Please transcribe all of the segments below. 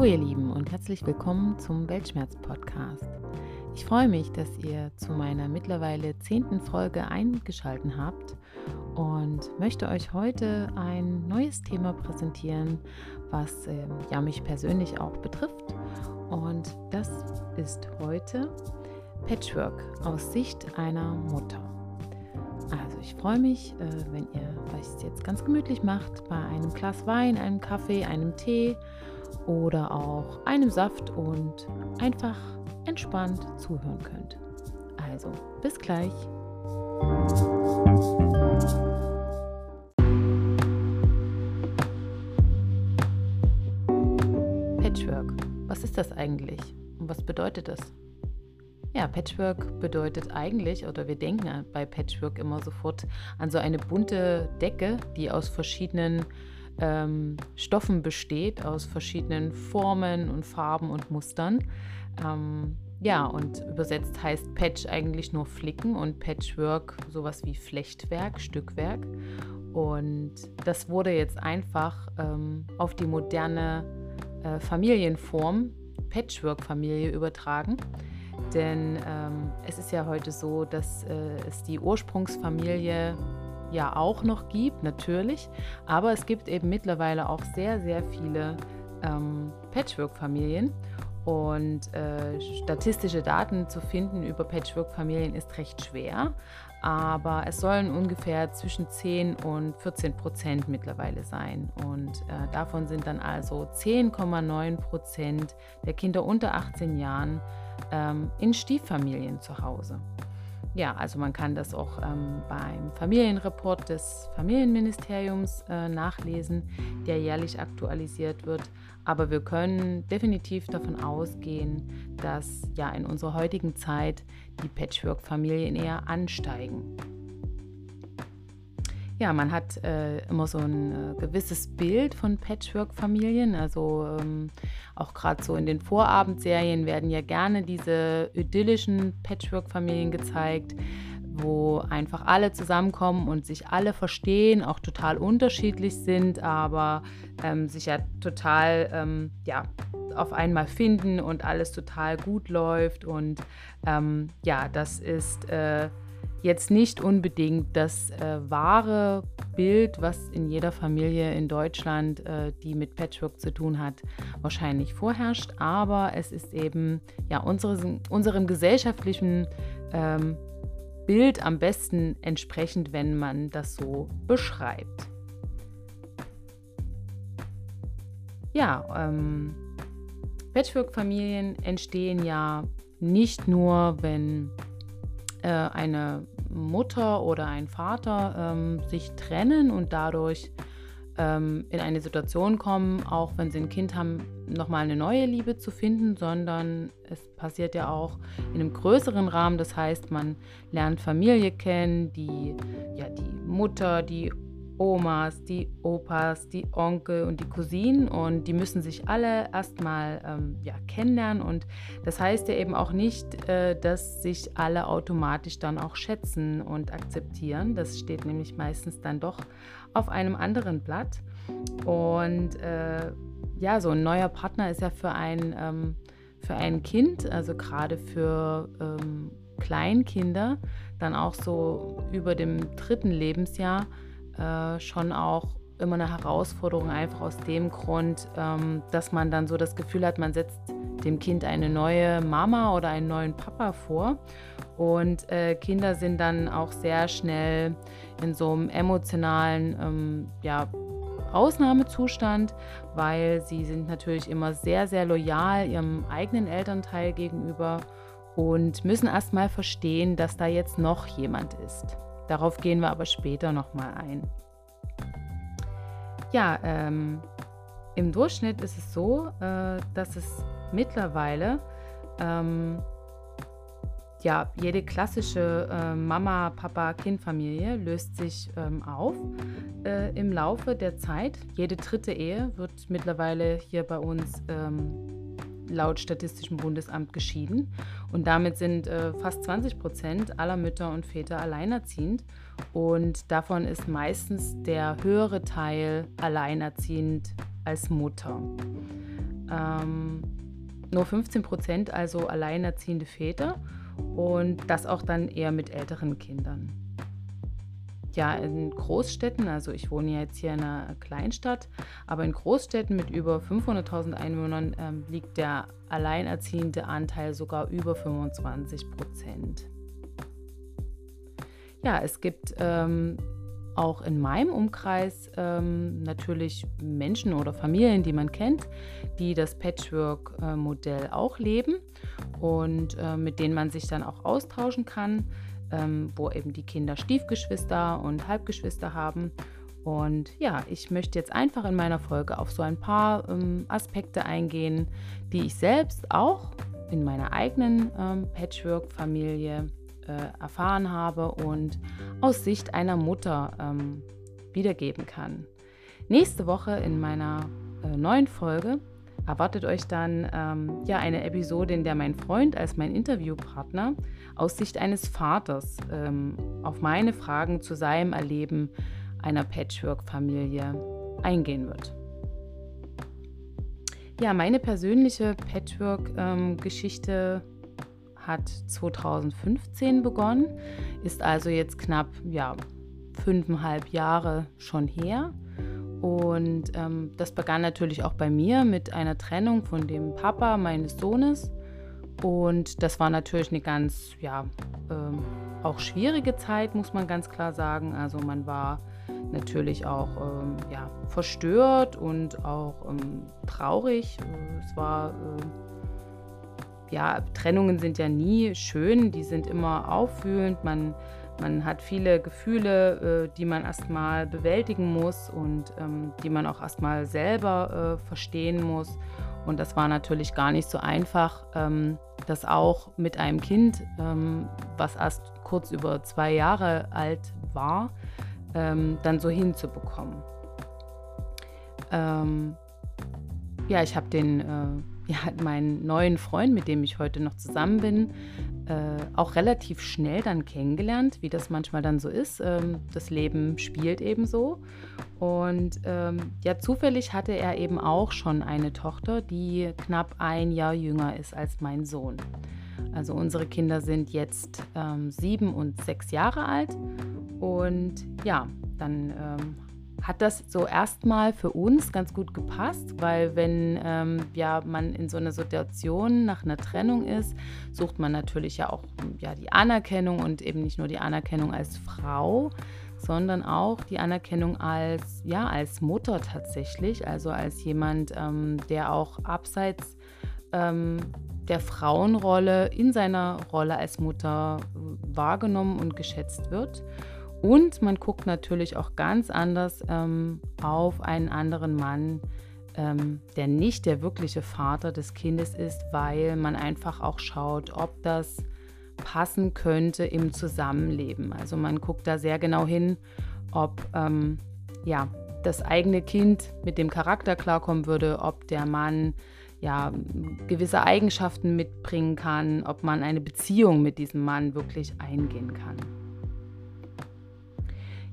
Hallo ihr Lieben und herzlich willkommen zum Weltschmerz-Podcast. Ich freue mich, dass ihr zu meiner mittlerweile zehnten Folge eingeschaltet habt und möchte euch heute ein neues Thema präsentieren, was äh, ja mich persönlich auch betrifft. Und das ist heute Patchwork aus Sicht einer Mutter. Also ich freue mich, äh, wenn ihr euch jetzt ganz gemütlich macht bei einem Glas Wein, einem Kaffee, einem Tee oder auch einem Saft und einfach entspannt zuhören könnt. Also, bis gleich. Patchwork. Was ist das eigentlich und was bedeutet das? Ja, Patchwork bedeutet eigentlich, oder wir denken bei Patchwork immer sofort an so eine bunte Decke, die aus verschiedenen ähm, Stoffen besteht, aus verschiedenen Formen und Farben und Mustern. Ähm, ja, und übersetzt heißt Patch eigentlich nur Flicken und Patchwork sowas wie Flechtwerk, Stückwerk. Und das wurde jetzt einfach ähm, auf die moderne äh, Familienform, Patchwork-Familie übertragen. Denn ähm, es ist ja heute so, dass äh, es die Ursprungsfamilie ja auch noch gibt, natürlich. Aber es gibt eben mittlerweile auch sehr, sehr viele ähm, Patchwork-Familien. Und äh, statistische Daten zu finden über Patchwork-Familien ist recht schwer. Aber es sollen ungefähr zwischen 10 und 14 Prozent mittlerweile sein. Und äh, davon sind dann also 10,9 Prozent der Kinder unter 18 Jahren ähm, in Stieffamilien zu Hause. Ja, also man kann das auch ähm, beim Familienreport des Familienministeriums äh, nachlesen, der jährlich aktualisiert wird. Aber wir können definitiv davon ausgehen, dass ja in unserer heutigen Zeit die Patchwork-Familien eher ansteigen. Ja, man hat äh, immer so ein äh, gewisses Bild von Patchwork-Familien. Also ähm, auch gerade so in den Vorabendserien werden ja gerne diese idyllischen Patchwork-Familien gezeigt, wo einfach alle zusammenkommen und sich alle verstehen, auch total unterschiedlich sind, aber ähm, sich ja total ähm, ja, auf einmal finden und alles total gut läuft. Und ähm, ja, das ist. Äh, jetzt nicht unbedingt das äh, wahre Bild, was in jeder Familie in Deutschland, äh, die mit Patchwork zu tun hat, wahrscheinlich vorherrscht. Aber es ist eben ja unsere, unserem gesellschaftlichen ähm, Bild am besten entsprechend, wenn man das so beschreibt. Ja, ähm, Patchwork-Familien entstehen ja nicht nur, wenn äh, eine Mutter oder ein Vater ähm, sich trennen und dadurch ähm, in eine Situation kommen, auch wenn sie ein Kind haben, nochmal eine neue Liebe zu finden, sondern es passiert ja auch in einem größeren Rahmen. Das heißt, man lernt Familie kennen, die, ja, die Mutter, die Omas, die Opas, die Onkel und die Cousinen und die müssen sich alle erstmal ähm, ja, kennenlernen und das heißt ja eben auch nicht, äh, dass sich alle automatisch dann auch schätzen und akzeptieren. Das steht nämlich meistens dann doch auf einem anderen Blatt und äh, ja, so ein neuer Partner ist ja für ein, ähm, für ein Kind, also gerade für ähm, Kleinkinder, dann auch so über dem dritten Lebensjahr, äh, schon auch immer eine Herausforderung, einfach aus dem Grund, ähm, dass man dann so das Gefühl hat, man setzt dem Kind eine neue Mama oder einen neuen Papa vor. Und äh, Kinder sind dann auch sehr schnell in so einem emotionalen ähm, ja, Ausnahmezustand, weil sie sind natürlich immer sehr, sehr loyal ihrem eigenen Elternteil gegenüber und müssen erst mal verstehen, dass da jetzt noch jemand ist. Darauf gehen wir aber später nochmal ein. Ja, ähm, im Durchschnitt ist es so, äh, dass es mittlerweile ähm, ja, jede klassische äh, Mama, Papa, Kind-Familie löst sich ähm, auf äh, im Laufe der Zeit. Jede dritte Ehe wird mittlerweile hier bei uns ähm, laut Statistischem Bundesamt geschieden. Und damit sind äh, fast 20 Prozent aller Mütter und Väter alleinerziehend. Und davon ist meistens der höhere Teil alleinerziehend als Mutter. ähm, nur 15 Prozent also alleinerziehende Väter und das auch dann eher mit älteren Kindern. Ja, in Großstädten, also ich wohne ja jetzt hier in einer Kleinstadt, aber in Großstädten mit über 500.000 Einwohnern ähm, liegt der alleinerziehende Anteil sogar über 25 Prozent. Ja, es gibt ähm, auch in meinem Umkreis ähm, natürlich Menschen oder Familien, die man kennt, die das Patchwork-Modell auch leben und äh, mit denen man sich dann auch austauschen kann, ähm, wo eben die Kinder Stiefgeschwister und Halbgeschwister haben. Und ja, ich möchte jetzt einfach in meiner Folge auf so ein paar ähm, Aspekte eingehen, die ich selbst auch in meiner eigenen ähm, Patchwork-Familie äh, erfahren habe und aus Sicht einer Mutter ähm, wiedergeben kann. Nächste Woche in meiner äh, neuen Folge erwartet euch dann ähm, ja eine Episode, in der mein Freund als mein Interviewpartner aus Sicht eines Vaters ähm, auf meine Fragen zu seinem Erleben einer Patchwork-Familie eingehen wird. Ja, meine persönliche Patchwork-Geschichte ähm, hat 2015 begonnen, ist also jetzt knapp ja, fünfeinhalb Jahre schon her. Und ähm, das begann natürlich auch bei mir mit einer Trennung von dem Papa meines Sohnes. Und das war natürlich eine ganz, ja, ähm, auch schwierige Zeit, muss man ganz klar sagen. Also man war natürlich auch ähm, ja, verstört und auch ähm, traurig. Es war äh, ja, Trennungen sind ja nie schön, die sind immer auffühlend. Man, man hat viele Gefühle, äh, die man erstmal bewältigen muss und ähm, die man auch erstmal selber äh, verstehen muss. Und das war natürlich gar nicht so einfach, ähm, das auch mit einem Kind, ähm, was erst kurz über zwei Jahre alt war, dann so hinzubekommen. Ja, ich habe den äh, ja, meinen neuen Freund, mit dem ich heute noch zusammen bin, äh, auch relativ schnell dann kennengelernt, wie das manchmal dann so ist. Ähm, das Leben spielt eben so. Und ähm, ja, zufällig hatte er eben auch schon eine Tochter, die knapp ein Jahr jünger ist als mein Sohn. Also unsere Kinder sind jetzt ähm, sieben und sechs Jahre alt. Und ja, dann ähm, hat das so erstmal für uns ganz gut gepasst, weil wenn ähm, ja, man in so einer Situation nach einer Trennung ist, sucht man natürlich ja auch ja, die Anerkennung und eben nicht nur die Anerkennung als Frau, sondern auch die Anerkennung als, ja, als Mutter tatsächlich, also als jemand, ähm, der auch abseits ähm, der Frauenrolle in seiner Rolle als Mutter wahrgenommen und geschätzt wird. Und man guckt natürlich auch ganz anders ähm, auf einen anderen Mann, ähm, der nicht der wirkliche Vater des Kindes ist, weil man einfach auch schaut, ob das passen könnte im Zusammenleben. Also man guckt da sehr genau hin, ob ähm, ja, das eigene Kind mit dem Charakter klarkommen würde, ob der Mann ja, gewisse Eigenschaften mitbringen kann, ob man eine Beziehung mit diesem Mann wirklich eingehen kann.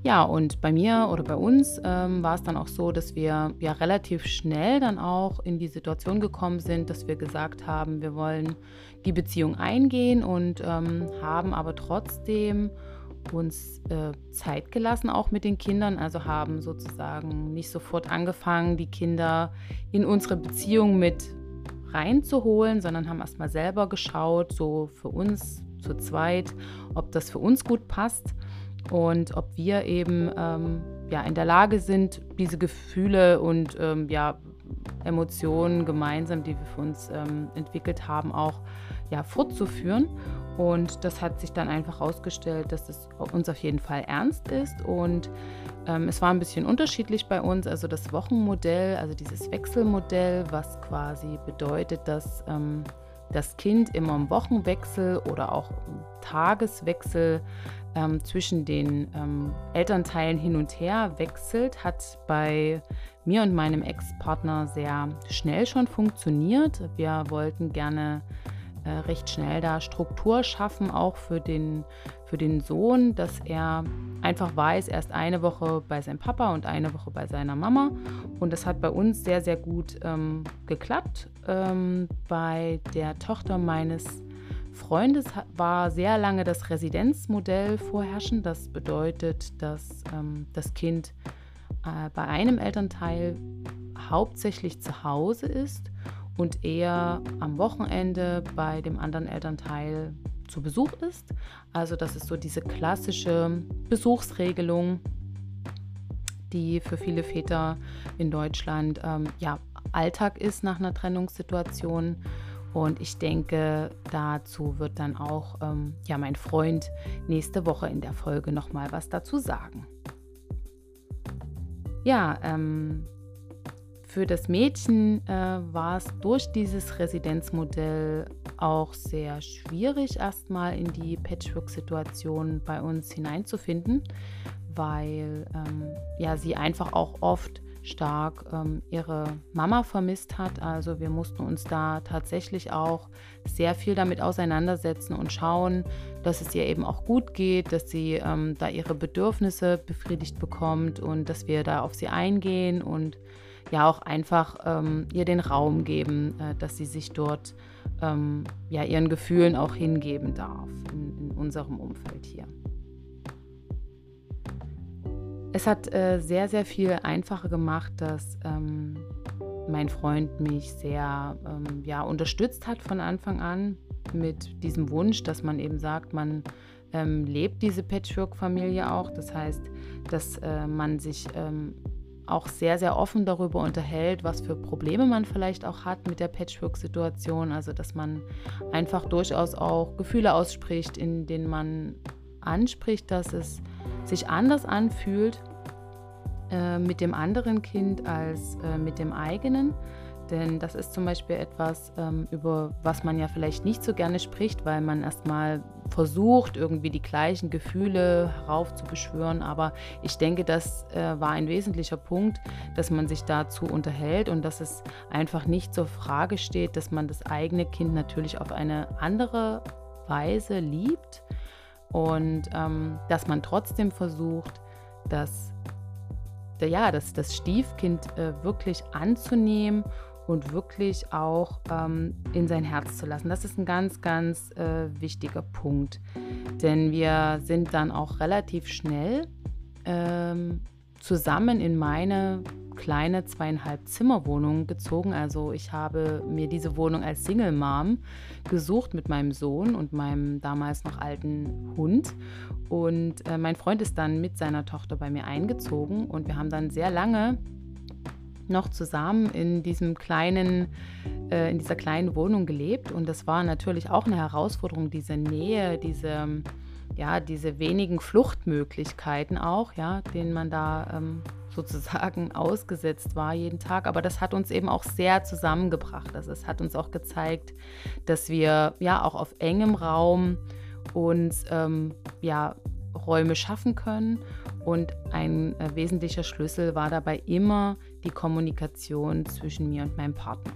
Ja, und bei mir oder bei uns ähm, war es dann auch so, dass wir ja relativ schnell dann auch in die Situation gekommen sind, dass wir gesagt haben, wir wollen die Beziehung eingehen und ähm, haben aber trotzdem uns äh, Zeit gelassen, auch mit den Kindern. Also haben sozusagen nicht sofort angefangen, die Kinder in unsere Beziehung mit reinzuholen, sondern haben erstmal selber geschaut, so für uns zu zweit, ob das für uns gut passt und ob wir eben ähm, ja, in der Lage sind, diese Gefühle und ähm, ja, Emotionen gemeinsam, die wir für uns ähm, entwickelt haben, auch ja, fortzuführen. Und das hat sich dann einfach herausgestellt, dass es uns auf jeden Fall ernst ist. Und ähm, es war ein bisschen unterschiedlich bei uns. Also das Wochenmodell, also dieses Wechselmodell, was quasi bedeutet, dass ähm, das Kind immer im Wochenwechsel oder auch im Tageswechsel ähm, zwischen den ähm, Elternteilen hin und her wechselt, hat bei mir und meinem Ex-Partner sehr schnell schon funktioniert. Wir wollten gerne äh, recht schnell da Struktur schaffen, auch für den, für den Sohn, dass er einfach weiß, er ist eine Woche bei seinem Papa und eine Woche bei seiner Mama. Und das hat bei uns sehr, sehr gut ähm, geklappt. Ähm, bei der Tochter meines Freundes war sehr lange das Residenzmodell vorherrschend. Das bedeutet, dass ähm, das Kind äh, bei einem Elternteil hauptsächlich zu Hause ist und er am Wochenende bei dem anderen Elternteil zu Besuch ist. Also das ist so diese klassische Besuchsregelung, die für viele Väter in Deutschland ähm, ja, Alltag ist nach einer Trennungssituation. Und ich denke, dazu wird dann auch ähm, ja, mein Freund nächste Woche in der Folge nochmal was dazu sagen. Ja, ähm, für das Mädchen äh, war es durch dieses Residenzmodell auch sehr schwierig, erstmal in die Patchwork-Situation bei uns hineinzufinden, weil ähm, ja, sie einfach auch oft stark ähm, ihre Mama vermisst hat. Also wir mussten uns da tatsächlich auch sehr viel damit auseinandersetzen und schauen, dass es ihr eben auch gut geht, dass sie ähm, da ihre Bedürfnisse befriedigt bekommt und dass wir da auf sie eingehen und ja auch einfach ähm, ihr den Raum geben, äh, dass sie sich dort ähm, ja ihren Gefühlen auch hingeben darf in, in unserem Umfeld hier. Es hat äh, sehr, sehr viel einfacher gemacht, dass ähm, mein Freund mich sehr ähm, ja, unterstützt hat von Anfang an mit diesem Wunsch, dass man eben sagt, man ähm, lebt diese Patchwork-Familie auch. Das heißt, dass äh, man sich ähm, auch sehr, sehr offen darüber unterhält, was für Probleme man vielleicht auch hat mit der Patchwork-Situation. Also, dass man einfach durchaus auch Gefühle ausspricht, in denen man anspricht, dass es sich anders anfühlt äh, mit dem anderen Kind als äh, mit dem eigenen. Denn das ist zum Beispiel etwas, ähm, über was man ja vielleicht nicht so gerne spricht, weil man erstmal versucht, irgendwie die gleichen Gefühle heraufzubeschwören. Aber ich denke, das äh, war ein wesentlicher Punkt, dass man sich dazu unterhält und dass es einfach nicht zur Frage steht, dass man das eigene Kind natürlich auf eine andere Weise liebt und ähm, dass man trotzdem versucht, dass ja, das, das Stiefkind äh, wirklich anzunehmen und wirklich auch ähm, in sein Herz zu lassen. Das ist ein ganz, ganz äh, wichtiger Punkt. Denn wir sind dann auch relativ schnell ähm, zusammen in meine kleine zweieinhalb Zimmerwohnung gezogen. Also ich habe mir diese Wohnung als Single Mom gesucht mit meinem Sohn und meinem damals noch alten Hund. Und äh, mein Freund ist dann mit seiner Tochter bei mir eingezogen und wir haben dann sehr lange noch zusammen in diesem kleinen, äh, in dieser kleinen Wohnung gelebt. Und das war natürlich auch eine Herausforderung, diese Nähe, diese, ja, diese wenigen Fluchtmöglichkeiten auch, ja, denen man da ähm, sozusagen ausgesetzt war jeden Tag. Aber das hat uns eben auch sehr zusammengebracht. Also es hat uns auch gezeigt, dass wir ja auch auf engem Raum uns ähm, ja, Räume schaffen können. Und ein äh, wesentlicher Schlüssel war dabei immer die Kommunikation zwischen mir und meinem Partner.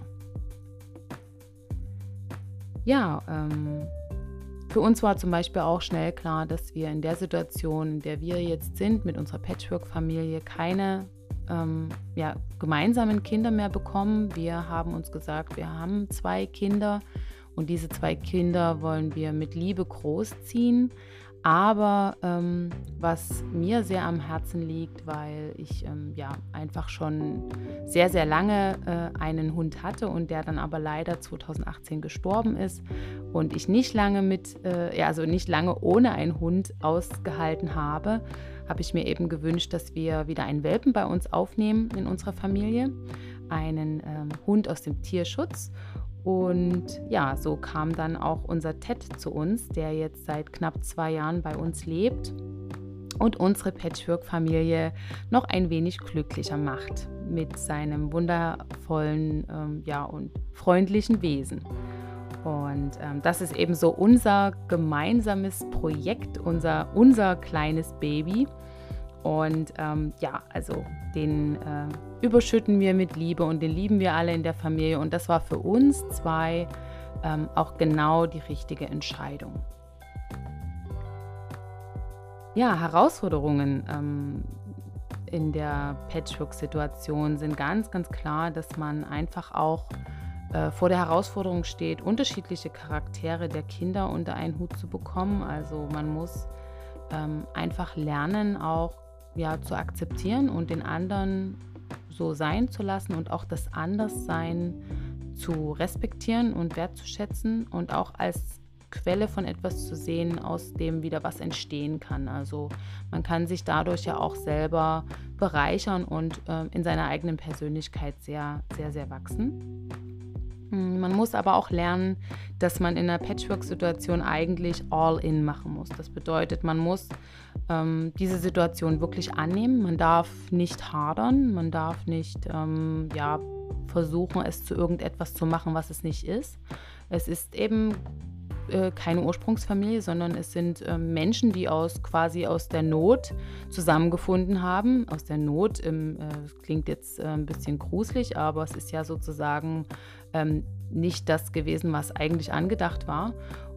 Ja, ähm, für uns war zum Beispiel auch schnell klar, dass wir in der Situation, in der wir jetzt sind, mit unserer Patchwork-Familie, keine ähm, ja, gemeinsamen Kinder mehr bekommen. Wir haben uns gesagt, wir haben zwei Kinder und diese zwei Kinder wollen wir mit Liebe großziehen. Aber ähm, was mir sehr am Herzen liegt, weil ich ähm, ja einfach schon sehr, sehr lange äh, einen Hund hatte und der dann aber leider 2018 gestorben ist und ich nicht lange mit, äh, ja, also nicht lange ohne einen Hund ausgehalten habe, habe ich mir eben gewünscht, dass wir wieder einen Welpen bei uns aufnehmen in unserer Familie, einen ähm, Hund aus dem Tierschutz. Und ja, so kam dann auch unser Ted zu uns, der jetzt seit knapp zwei Jahren bei uns lebt und unsere Patchwork-Familie noch ein wenig glücklicher macht mit seinem wundervollen ähm, ja, und freundlichen Wesen. Und ähm, das ist eben so unser gemeinsames Projekt, unser, unser kleines Baby. Und ähm, ja, also den äh, überschütten wir mit Liebe und den lieben wir alle in der Familie. Und das war für uns zwei ähm, auch genau die richtige Entscheidung. Ja, Herausforderungen ähm, in der Patchwork-Situation sind ganz, ganz klar, dass man einfach auch äh, vor der Herausforderung steht, unterschiedliche Charaktere der Kinder unter einen Hut zu bekommen. Also man muss ähm, einfach lernen, auch ja, zu akzeptieren und den anderen so sein zu lassen und auch das Anderssein zu respektieren und wertzuschätzen und auch als Quelle von etwas zu sehen, aus dem wieder was entstehen kann. Also man kann sich dadurch ja auch selber bereichern und äh, in seiner eigenen Persönlichkeit sehr, sehr, sehr wachsen. Hm, man muss aber auch lernen, dass man in einer Patchwork-Situation eigentlich all-in machen muss. Das bedeutet, man muss ähm, diese Situation wirklich annehmen. Man darf nicht hadern, man darf nicht ähm, ja, versuchen, es zu irgendetwas zu machen, was es nicht ist. Es ist eben äh, keine Ursprungsfamilie, sondern es sind äh, Menschen, die aus quasi aus der Not zusammengefunden haben. Aus der Not, im, äh, klingt jetzt äh, ein bisschen gruselig, aber es ist ja sozusagen ähm, nicht das gewesen, was eigentlich angedacht war.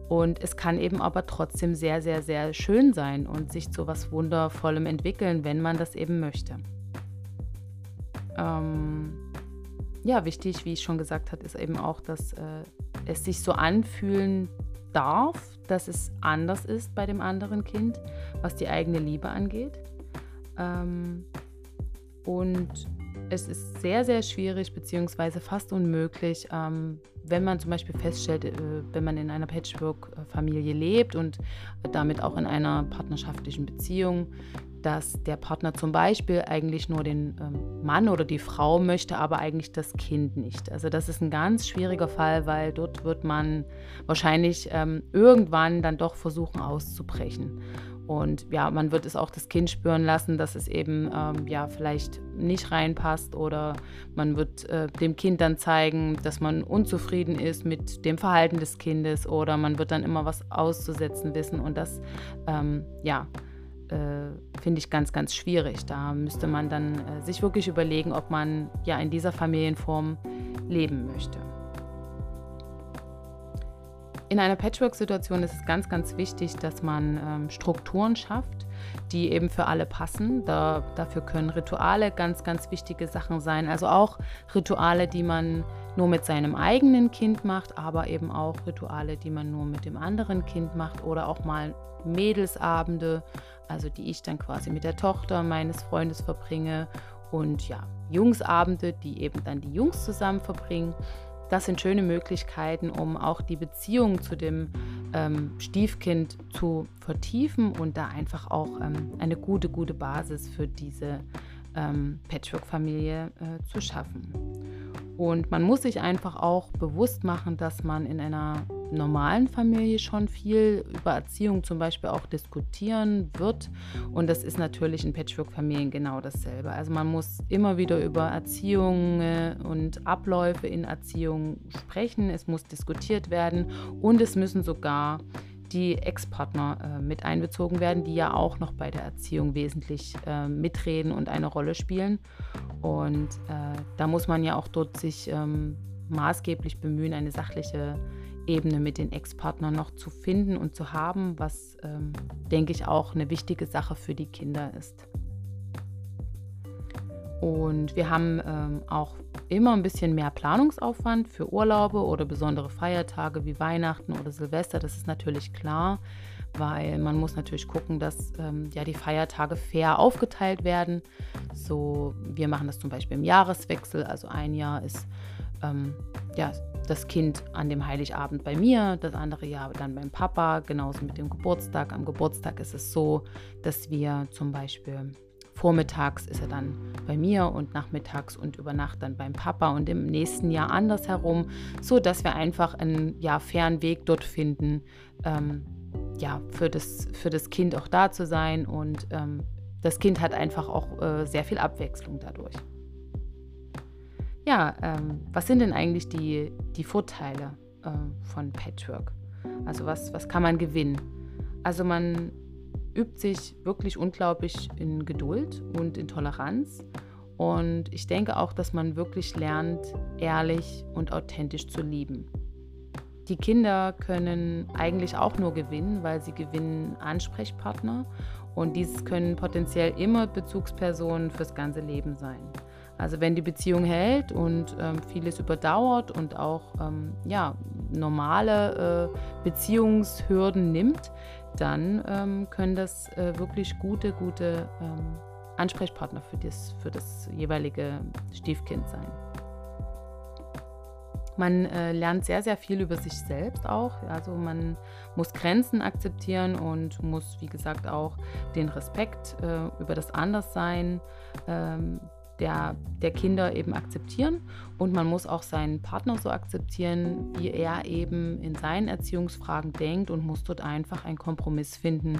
Und es kann eben aber trotzdem sehr, sehr, sehr schön sein und sich zu was Wundervollem entwickeln, wenn man das eben möchte. Ähm, ja, wichtig, wie ich schon gesagt habe, ist eben auch, dass äh, es sich so anfühlen darf, dass es anders ist bei dem anderen Kind, was die eigene Liebe angeht. Ähm, und es ist sehr, sehr schwierig, beziehungsweise fast unmöglich, ähm, wenn man zum Beispiel feststellt, äh, wenn man in einer Patchwork-Familie lebt und damit auch in einer partnerschaftlichen Beziehung, dass der Partner zum Beispiel eigentlich nur den ähm, Mann oder die Frau möchte, aber eigentlich das Kind nicht. Also das ist ein ganz schwieriger Fall, weil dort wird man wahrscheinlich ähm, irgendwann dann doch versuchen auszubrechen. Und ja, man wird es auch das Kind spüren lassen, dass es eben ähm, ja vielleicht nicht reinpasst oder man wird äh, dem Kind dann zeigen, dass man unzufrieden ist mit dem Verhalten des Kindes oder man wird dann immer was auszusetzen wissen und das ähm, ja äh, finde ich ganz, ganz schwierig. Da müsste man dann äh, sich wirklich überlegen, ob man ja in dieser Familienform leben möchte. In einer Patchwork-Situation ist es ganz, ganz wichtig, dass man ähm, Strukturen schafft, die eben für alle passen. Da, dafür können Rituale ganz, ganz wichtige Sachen sein. Also auch Rituale, die man nur mit seinem eigenen Kind macht, aber eben auch Rituale, die man nur mit dem anderen Kind macht oder auch mal Mädelsabende, also die ich dann quasi mit der Tochter meines Freundes verbringe und ja, Jungsabende, die eben dann die Jungs zusammen verbringen. Das sind schöne Möglichkeiten, um auch die Beziehung zu dem ähm, Stiefkind zu vertiefen und da einfach auch ähm, eine gute, gute Basis für diese ähm, Patchwork-Familie äh, zu schaffen. Und man muss sich einfach auch bewusst machen, dass man in einer normalen Familie schon viel über Erziehung zum Beispiel auch diskutieren wird. Und das ist natürlich in Patchwork-Familien genau dasselbe. Also man muss immer wieder über Erziehung und Abläufe in Erziehung sprechen. Es muss diskutiert werden und es müssen sogar die Ex-Partner äh, mit einbezogen werden, die ja auch noch bei der Erziehung wesentlich äh, mitreden und eine Rolle spielen. Und äh, da muss man ja auch dort sich ähm, maßgeblich bemühen, eine sachliche Ebene mit den Ex-Partnern noch zu finden und zu haben, was, ähm, denke ich, auch eine wichtige Sache für die Kinder ist. Und wir haben ähm, auch immer ein bisschen mehr Planungsaufwand für Urlaube oder besondere Feiertage wie Weihnachten oder Silvester. Das ist natürlich klar, weil man muss natürlich gucken, dass ähm, ja die Feiertage fair aufgeteilt werden. So, wir machen das zum Beispiel im Jahreswechsel. Also ein Jahr ist ähm, ja das Kind an dem Heiligabend bei mir, das andere Jahr dann beim Papa, genauso mit dem Geburtstag. Am Geburtstag ist es so, dass wir zum Beispiel vormittags ist er dann bei mir und nachmittags und über Nacht dann beim Papa und im nächsten Jahr andersherum, so dass wir einfach einen ja, fairen Weg dort finden, ähm, ja, für das, für das Kind auch da zu sein und ähm, das Kind hat einfach auch äh, sehr viel Abwechslung dadurch. Ja, ähm, was sind denn eigentlich die, die Vorteile äh, von Patchwork? Also was, was kann man gewinnen? Also man übt sich wirklich unglaublich in Geduld und in Toleranz. Und ich denke auch, dass man wirklich lernt, ehrlich und authentisch zu lieben. Die Kinder können eigentlich auch nur gewinnen, weil sie gewinnen Ansprechpartner Und dieses können potenziell immer Bezugspersonen fürs ganze Leben sein. Also wenn die Beziehung hält und ähm, vieles überdauert und auch ähm, ja, normale äh, Beziehungshürden nimmt, dann ähm, können das äh, wirklich gute, gute ähm, Ansprechpartner für das, für das jeweilige Stiefkind sein. Man äh, lernt sehr, sehr viel über sich selbst auch. Also man muss Grenzen akzeptieren und muss, wie gesagt, auch den Respekt äh, über das Anderssein ähm, der, der Kinder eben akzeptieren. Und man muss auch seinen Partner so akzeptieren, wie er eben in seinen Erziehungsfragen denkt und muss dort einfach einen Kompromiss finden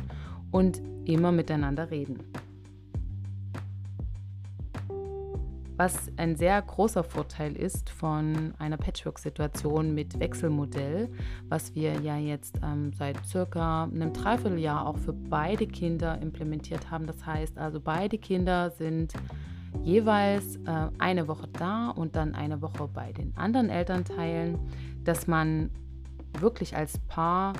und immer miteinander reden. Was ein sehr großer Vorteil ist von einer Patchwork-Situation mit Wechselmodell, was wir ja jetzt ähm, seit circa einem Dreivierteljahr auch für beide Kinder implementiert haben. Das heißt also, beide Kinder sind jeweils äh, eine Woche da und dann eine Woche bei den anderen Elternteilen, dass man wirklich als Paar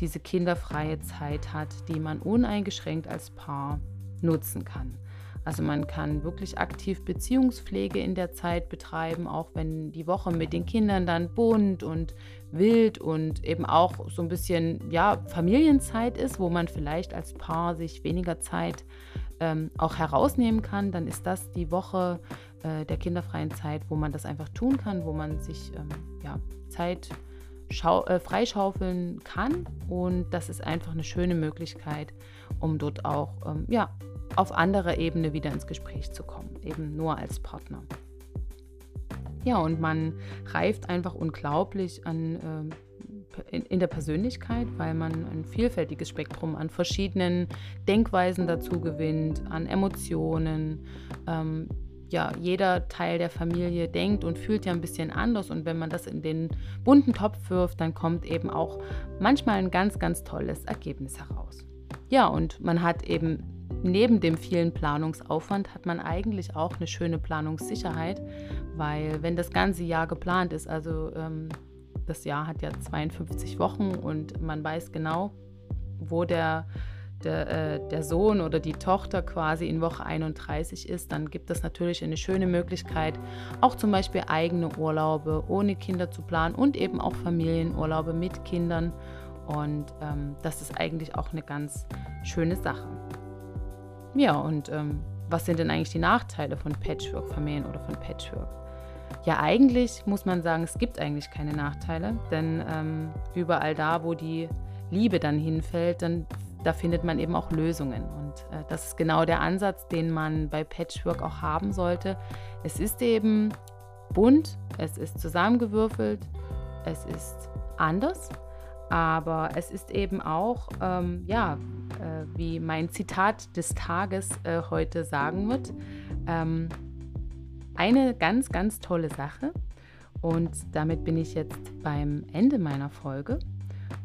diese kinderfreie Zeit hat, die man uneingeschränkt als Paar nutzen kann. Also man kann wirklich aktiv Beziehungspflege in der Zeit betreiben, auch wenn die Woche mit den Kindern dann bunt und wild und eben auch so ein bisschen ja, Familienzeit ist, wo man vielleicht als Paar sich weniger Zeit ähm, auch herausnehmen kann, dann ist das die Woche äh, der kinderfreien Zeit, wo man das einfach tun kann, wo man sich ähm, ja, Zeit äh, freischaufeln kann. Und das ist einfach eine schöne Möglichkeit, um dort auch ähm, ja, auf anderer Ebene wieder ins Gespräch zu kommen, eben nur als Partner. Ja, und man reift einfach unglaublich an, äh, in, der Persönlichkeit, weil man ein vielfältiges Spektrum an verschiedenen Denkweisen dazu gewinnt, an Emotionen. Ähm, ja, jeder Teil der Familie denkt und fühlt ja ein bisschen anders und wenn man das in den bunten Topf wirft, dann kommt eben auch manchmal ein ganz, ganz tolles Ergebnis heraus. Ja, und man hat eben neben dem vielen Planungsaufwand hat man eigentlich auch eine schöne Planungssicherheit, weil wenn das ganze Jahr geplant ist, also ähm, das Jahr hat ja 52 Wochen und man weiß genau, wo der, der, äh, der Sohn oder die Tochter quasi in Woche 31 ist, dann gibt es natürlich eine schöne Möglichkeit, auch zum Beispiel eigene Urlaube ohne Kinder zu planen und eben auch Familienurlaube mit Kindern. Und ähm, das ist eigentlich auch eine ganz schöne Sache. Ja, und ähm, was sind denn eigentlich die Nachteile von Patchwork-Familien oder von Patchwork? Ja, eigentlich muss man sagen, es gibt eigentlich keine Nachteile, denn ähm, überall da, wo die Liebe dann hinfällt, dann da findet man eben auch Lösungen. Und äh, das ist genau der Ansatz, den man bei Patchwork auch haben sollte. Es ist eben bunt, es ist zusammengewürfelt, es ist anders, aber es ist eben auch, ähm, ja, äh, wie mein Zitat des Tages äh, heute sagen wird, ähm, eine ganz, ganz tolle Sache. Und damit bin ich jetzt beim Ende meiner Folge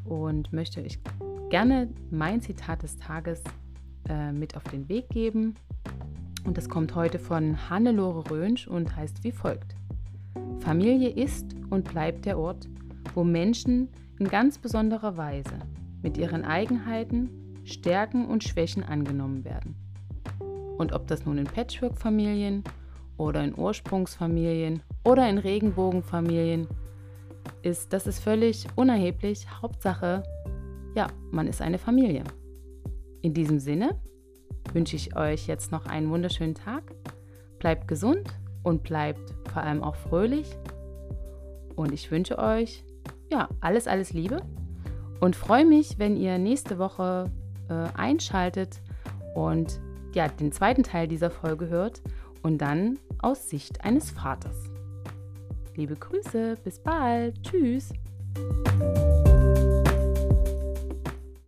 und möchte euch gerne mein Zitat des Tages äh, mit auf den Weg geben. Und das kommt heute von Hannelore Rönsch und heißt wie folgt. Familie ist und bleibt der Ort, wo Menschen in ganz besonderer Weise mit ihren Eigenheiten, Stärken und Schwächen angenommen werden. Und ob das nun in Patchwork-Familien oder in Ursprungsfamilien oder in Regenbogenfamilien ist, das ist völlig unerheblich. Hauptsache, ja, man ist eine Familie. In diesem Sinne wünsche ich euch jetzt noch einen wunderschönen Tag. Bleibt gesund und bleibt vor allem auch fröhlich. Und ich wünsche euch ja, alles, alles Liebe und freue mich, wenn ihr nächste Woche äh, einschaltet und ja, den zweiten Teil dieser Folge hört und dann aus Sicht eines Vaters. Liebe Grüße, bis bald, tschüss.